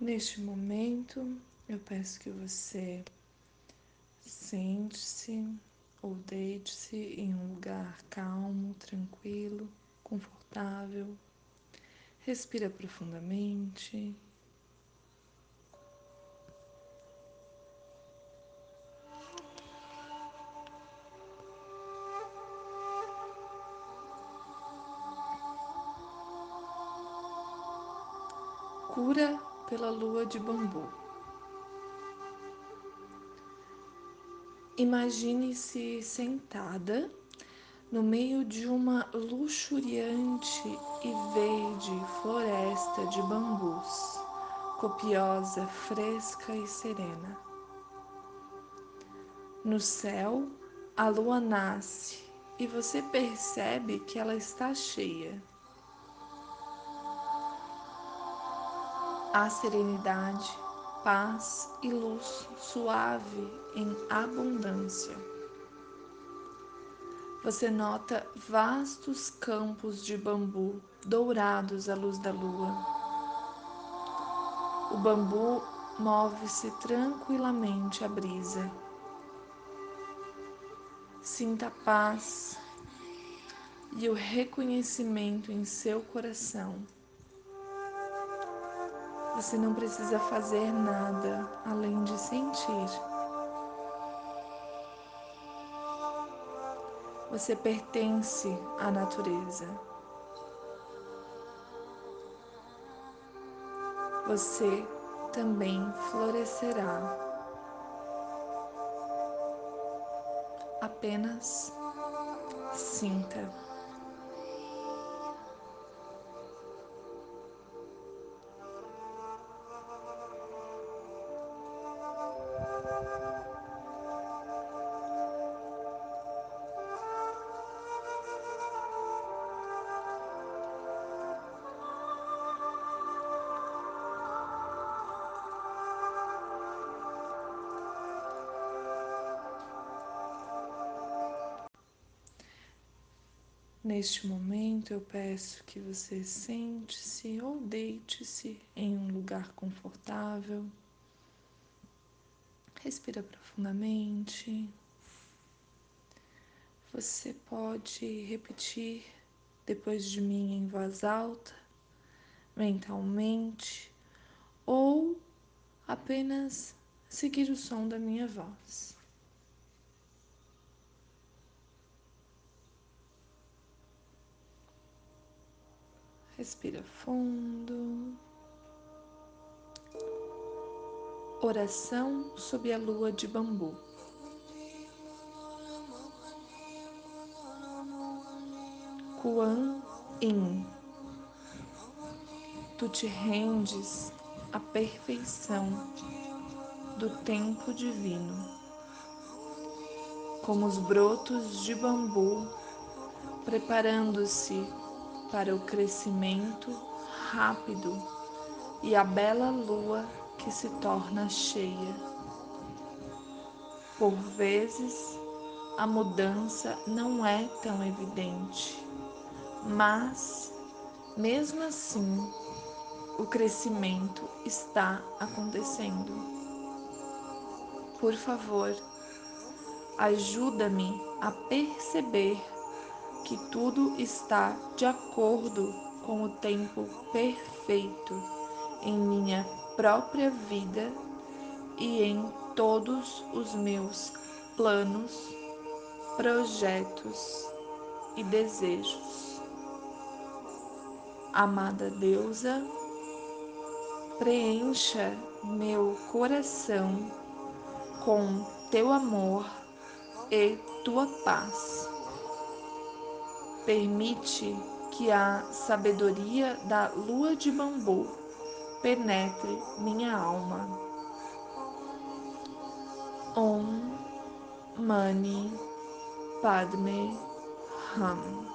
Neste momento, eu peço que você sente-se ou deite-se em um lugar calmo, tranquilo, confortável. Respira profundamente. Cura pela lua de bambu. Imagine-se sentada no meio de uma luxuriante e verde floresta de bambus, copiosa, fresca e serena. No céu, a lua nasce e você percebe que ela está cheia. Há serenidade, paz e luz suave em abundância. Você nota vastos campos de bambu dourados à luz da lua. O bambu move-se tranquilamente à brisa. Sinta a paz e o reconhecimento em seu coração. Você não precisa fazer nada além de sentir. Você pertence à natureza. Você também florescerá. Apenas sinta. Neste momento, eu peço que você sente-se ou deite-se em um lugar confortável. Respira profundamente. Você pode repetir depois de mim em voz alta, mentalmente, ou apenas seguir o som da minha voz. Respira fundo. Oração sob a lua de bambu. Kuan Yin. Tu te rendes à perfeição do tempo divino, como os brotos de bambu preparando-se para o crescimento rápido e a bela lua que se torna cheia. Por vezes, a mudança não é tão evidente, mas, mesmo assim, o crescimento está acontecendo. Por favor, ajuda-me a perceber que tudo está de acordo com o tempo perfeito em minha própria vida e em todos os meus planos, projetos e desejos. Amada deusa, preencha meu coração com teu amor e tua paz Permite que a sabedoria da lua de bambu penetre minha alma. Om Mani Padme Hum.